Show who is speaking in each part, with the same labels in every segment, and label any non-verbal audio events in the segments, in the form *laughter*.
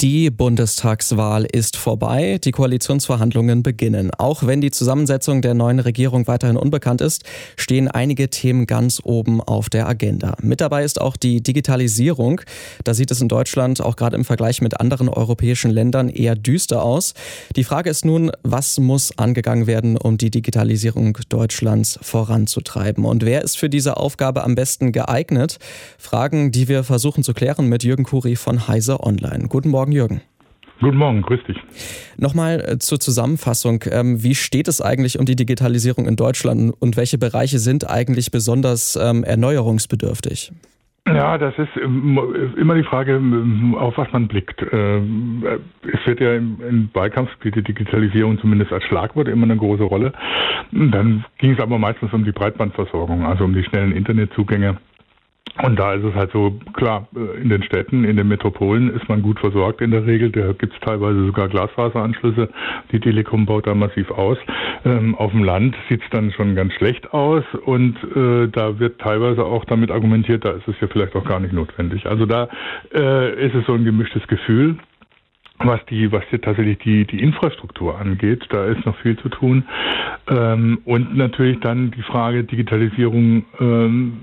Speaker 1: Die Bundestagswahl ist vorbei, die Koalitionsverhandlungen beginnen. Auch wenn die Zusammensetzung der neuen Regierung weiterhin unbekannt ist, stehen einige Themen ganz oben auf der Agenda. Mit dabei ist auch die Digitalisierung. Da sieht es in Deutschland auch gerade im Vergleich mit anderen europäischen Ländern eher düster aus. Die Frage ist nun, was muss angegangen werden, um die Digitalisierung Deutschlands voranzutreiben? Und wer ist für diese Aufgabe am besten geeignet? Fragen, die wir versuchen zu klären mit Jürgen Kuri von Heise Online. Guten Morgen. Morgen, Jürgen.
Speaker 2: Guten Morgen, grüß dich.
Speaker 1: Nochmal äh, zur Zusammenfassung. Ähm, wie steht es eigentlich um die Digitalisierung in Deutschland und welche Bereiche sind eigentlich besonders ähm, erneuerungsbedürftig?
Speaker 2: Ja, das ist immer die Frage, auf was man blickt. Es wird ja im Wahlkampf spielt die Digitalisierung zumindest als Schlagwort immer eine große Rolle. Dann ging es aber meistens um die Breitbandversorgung, also um die schnellen Internetzugänge und da ist es halt so, klar, äh, in den Städten, in den Metropolen ist man gut versorgt in der Regel. Da gibt es teilweise sogar Glasfaseranschlüsse. Die Telekom baut da massiv aus. Ähm, auf dem Land sieht es dann schon ganz schlecht aus und äh, da wird teilweise auch damit argumentiert, da ist es ja vielleicht auch gar nicht notwendig. Also da äh, ist es so ein gemischtes Gefühl was die, was hier tatsächlich die, die Infrastruktur angeht, da ist noch viel zu tun. Ähm, und natürlich dann die Frage Digitalisierung ähm,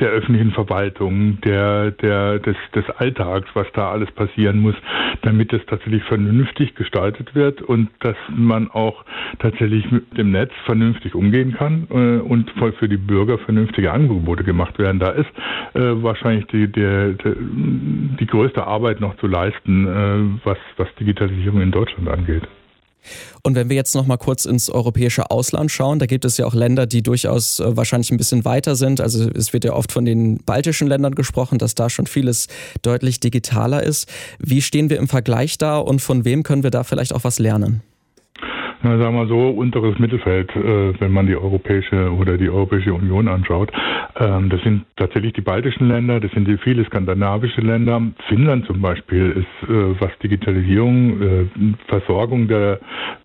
Speaker 2: der öffentlichen Verwaltung, der, der, des, des Alltags, was da alles passieren muss, damit es tatsächlich vernünftig gestaltet wird und dass man auch tatsächlich mit dem Netz vernünftig umgehen kann äh, und für die Bürger vernünftige Angebote gemacht werden. Da ist äh, wahrscheinlich die, der, der, die größte Arbeit noch zu leisten, äh, was, was Digitalisierung in Deutschland angeht.
Speaker 1: Und wenn wir jetzt noch mal kurz ins europäische Ausland schauen, da gibt es ja auch Länder, die durchaus äh, wahrscheinlich ein bisschen weiter sind. Also es wird ja oft von den baltischen Ländern gesprochen, dass da schon vieles deutlich digitaler ist. Wie stehen wir im Vergleich da und von wem können wir da vielleicht auch was lernen?
Speaker 2: Na, sagen wir so, unteres Mittelfeld, äh, wenn man die Europäische oder die Europäische Union anschaut. Ähm, das sind tatsächlich die baltischen Länder, das sind die viele skandinavische Länder. Finnland zum Beispiel ist, äh, was Digitalisierung, äh, Versorgung der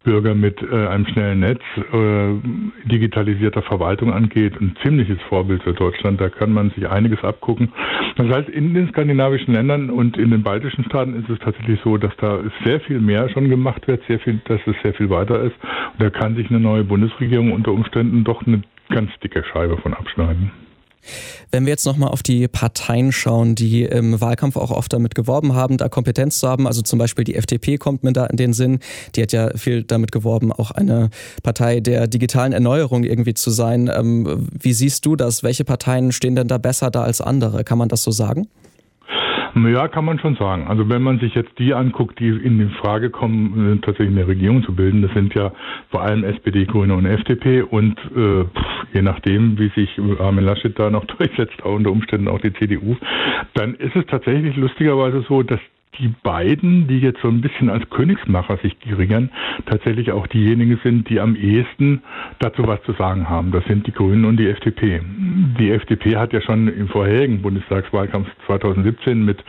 Speaker 2: Bürger mit äh, einem schnellen Netz, äh, digitalisierter Verwaltung angeht, ein ziemliches Vorbild für Deutschland. Da kann man sich einiges abgucken. Das heißt, in den skandinavischen Ländern und in den baltischen Staaten ist es tatsächlich so, dass da sehr viel mehr schon gemacht wird, sehr viel, dass es sehr viel weiter ist. Und da kann sich eine neue Bundesregierung unter Umständen doch eine ganz dicke Scheibe von abschneiden.
Speaker 1: Wenn wir jetzt nochmal auf die Parteien schauen, die im Wahlkampf auch oft damit geworben haben, da Kompetenz zu haben, also zum Beispiel die FDP kommt mir da in den Sinn, die hat ja viel damit geworben, auch eine Partei der digitalen Erneuerung irgendwie zu sein. Ähm, wie siehst du das? Welche Parteien stehen denn da besser da als andere? Kann man das so sagen?
Speaker 2: Ja, kann man schon sagen. Also wenn man sich jetzt die anguckt, die in die Frage kommen, äh, tatsächlich eine Regierung zu bilden, das sind ja vor allem SPD, Grüne und FDP und äh, je nachdem, wie sich Armin Laschet da noch *laughs* durchsetzt, auch unter Umständen auch die CDU, dann ist es tatsächlich lustigerweise so, dass die beiden, die jetzt so ein bisschen als Königsmacher sich gerieren, tatsächlich auch diejenigen sind, die am ehesten dazu was zu sagen haben. Das sind die Grünen und die FDP. Die FDP hat ja schon im vorherigen Bundestagswahlkampf 2017 mit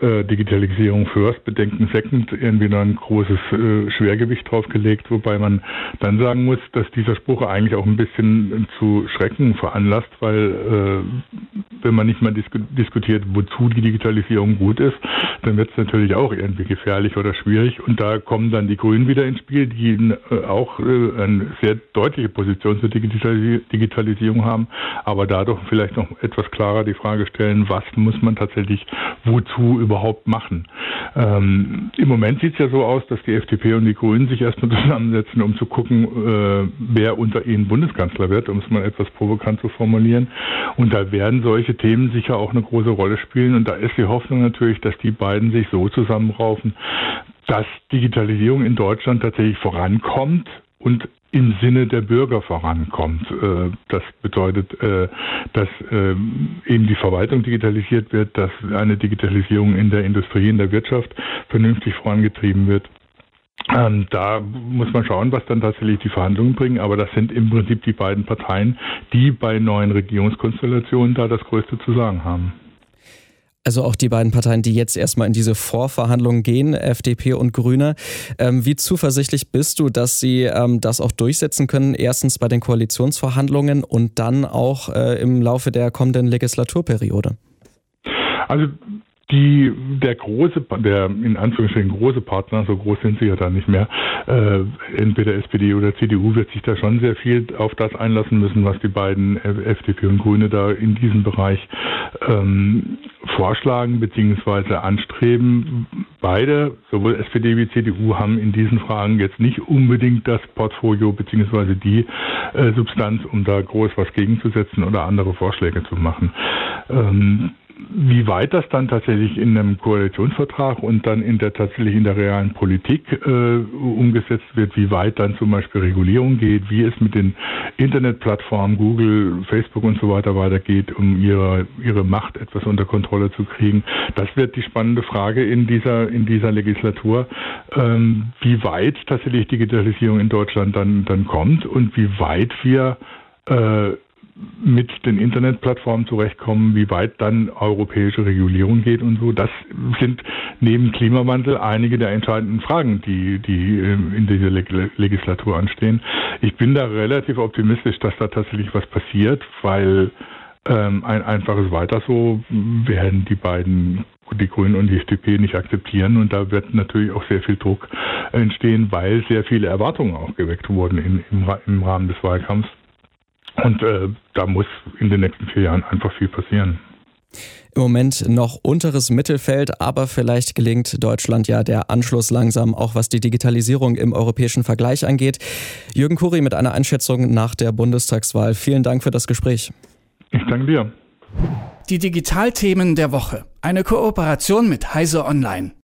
Speaker 2: äh, Digitalisierung First, Bedenken Second irgendwie noch ein großes äh, Schwergewicht draufgelegt, wobei man dann sagen muss, dass dieser Spruch eigentlich auch ein bisschen zu Schrecken veranlasst, weil äh, wenn man nicht mal dis diskutiert, wozu die Digitalisierung gut ist, dann wird es natürlich auch irgendwie gefährlich oder schwierig. Und da kommen dann die Grünen wieder ins Spiel, die äh, auch äh, eine sehr deutliche Position zur Digitalis Digitalisierung haben, aber dadurch vielleicht noch etwas klarer die Frage stellen, was muss man tatsächlich wozu überhaupt machen. Ähm, Im Moment sieht es ja so aus, dass die FDP und die Grünen sich erstmal *laughs* zusammensetzen, um zu gucken, äh, wer unter ihnen Bundeskanzler wird, um es mal etwas provokant zu formulieren. Und da werden solche Themen sicher auch eine große Rolle spielen. Und da ist die Hoffnung natürlich, dass die beiden sich so zusammenraufen, dass Digitalisierung in Deutschland tatsächlich vorankommt und im Sinne der Bürger vorankommt. Äh, das bedeutet, äh, dass äh, eben die Verwaltung digitalisiert wird, dass eine Digitalisierung in der Industrie, in der Wirtschaft vernünftig vorangetrieben wird. Ähm, da muss man schauen, was dann tatsächlich die Verhandlungen bringen. Aber das sind im Prinzip die beiden Parteien, die bei neuen Regierungskonstellationen da das Größte zu sagen haben.
Speaker 1: Also auch die beiden Parteien, die jetzt erstmal in diese Vorverhandlungen gehen, FDP und Grüne. Ähm, wie zuversichtlich bist du, dass sie ähm, das auch durchsetzen können? Erstens bei den Koalitionsverhandlungen und dann auch äh, im Laufe der kommenden Legislaturperiode?
Speaker 2: Also die, der große, der in Anführungsstrichen große Partner, so groß sind sie ja da nicht mehr, äh, entweder SPD oder CDU wird sich da schon sehr viel auf das einlassen müssen, was die beiden FDP und Grüne da in diesem Bereich ähm, vorschlagen bzw. anstreben. Beide, sowohl SPD wie CDU, haben in diesen Fragen jetzt nicht unbedingt das Portfolio bzw. die äh, Substanz, um da groß was gegenzusetzen oder andere Vorschläge zu machen. Ähm, wie weit das dann tatsächlich in einem Koalitionsvertrag und dann in der tatsächlich in der realen Politik äh, umgesetzt wird, wie weit dann zum Beispiel Regulierung geht, wie es mit den Internetplattformen Google, Facebook und so weiter weitergeht, um ihre ihre Macht etwas unter Kontrolle zu kriegen, das wird die spannende Frage in dieser in dieser Legislatur, ähm, wie weit tatsächlich Digitalisierung in Deutschland dann dann kommt und wie weit wir äh, mit den Internetplattformen zurechtkommen, wie weit dann europäische Regulierung geht und so. Das sind neben Klimawandel einige der entscheidenden Fragen, die, die ähm, in dieser Legislatur anstehen. Ich bin da relativ optimistisch, dass da tatsächlich was passiert, weil ähm, ein einfaches Weiter so werden die beiden die Grünen und die FDP nicht akzeptieren. Und da wird natürlich auch sehr viel Druck entstehen, weil sehr viele Erwartungen auch geweckt wurden in, im, im Rahmen des Wahlkampfs. Und äh, da muss in den nächsten vier Jahren einfach viel passieren.
Speaker 1: Im Moment noch unteres Mittelfeld, aber vielleicht gelingt Deutschland ja der Anschluss langsam, auch was die Digitalisierung im europäischen Vergleich angeht. Jürgen Kuri mit einer Einschätzung nach der Bundestagswahl. Vielen Dank für das Gespräch.
Speaker 2: Ich danke dir.
Speaker 3: Die Digitalthemen der Woche. Eine Kooperation mit Heise Online.